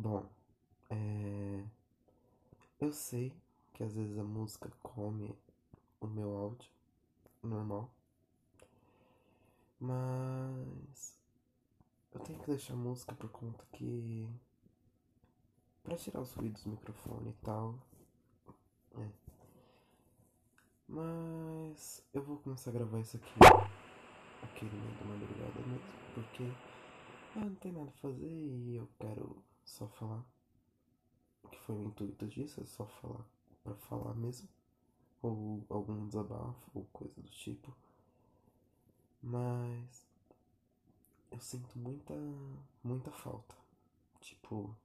Bom, é... eu sei que às vezes a música come o meu áudio normal, mas eu tenho que deixar a música por conta que para tirar os ruídos do microfone e tal. É. Mas eu vou começar a gravar isso aqui aquele meio da madrugada mesmo, porque ah, não tem nada a fazer e eu quero só falar. Que foi o intuito disso? É só falar pra falar mesmo. Ou algum desabafo ou coisa do tipo. Mas eu sinto muita, muita falta. Tipo,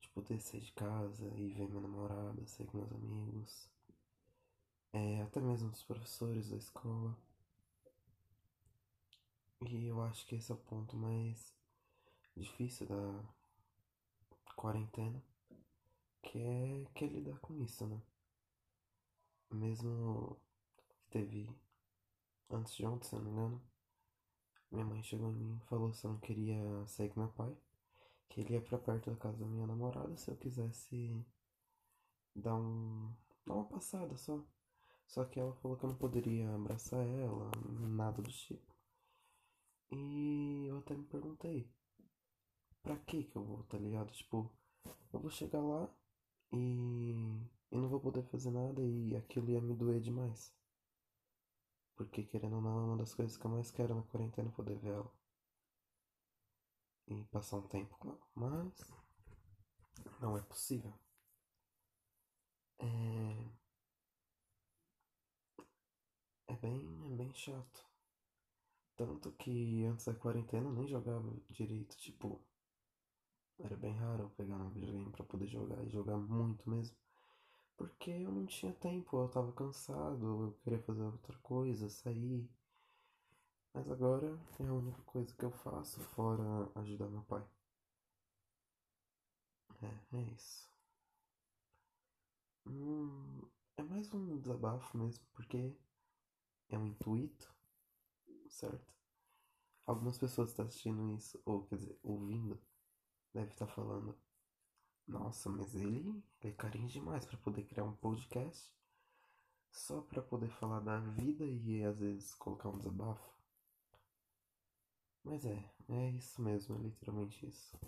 de poder sair de casa e ver minha namorada, sair com meus amigos. É, até mesmo os professores da escola. E eu acho que esse é o ponto mais difícil da quarentena, que é, que é lidar com isso, né? Mesmo teve antes de ontem, se não me engano, minha mãe chegou em mim e falou se eu não queria sair com meu pai, que ele ia pra perto da casa da minha namorada se eu quisesse dar um. dar uma passada só. Só que ela falou que eu não poderia abraçar ela, nada do tipo. E eu até me perguntei, pra que que eu vou, tá ligado? Tipo, eu vou chegar lá e eu não vou poder fazer nada e aquilo ia me doer demais. Porque querendo ou não, é uma das coisas que eu mais quero na quarentena poder ver ela. E passar um tempo com ela. Mas não é possível. É. É bem, é bem chato. Tanto que antes da quarentena eu nem jogava direito, tipo, era bem raro eu pegar um videogame pra poder jogar e jogar muito mesmo. Porque eu não tinha tempo, eu tava cansado, eu queria fazer outra coisa, sair. Mas agora é a única coisa que eu faço fora ajudar meu pai. É, é isso. Hum, é mais um desabafo mesmo, porque é um intuito certo? Algumas pessoas estão assistindo isso, ou quer dizer, ouvindo, deve estar falando: Nossa, mas ele é carinho demais para poder criar um podcast só para poder falar da vida e às vezes colocar um desabafo. Mas é, é isso mesmo, é literalmente isso.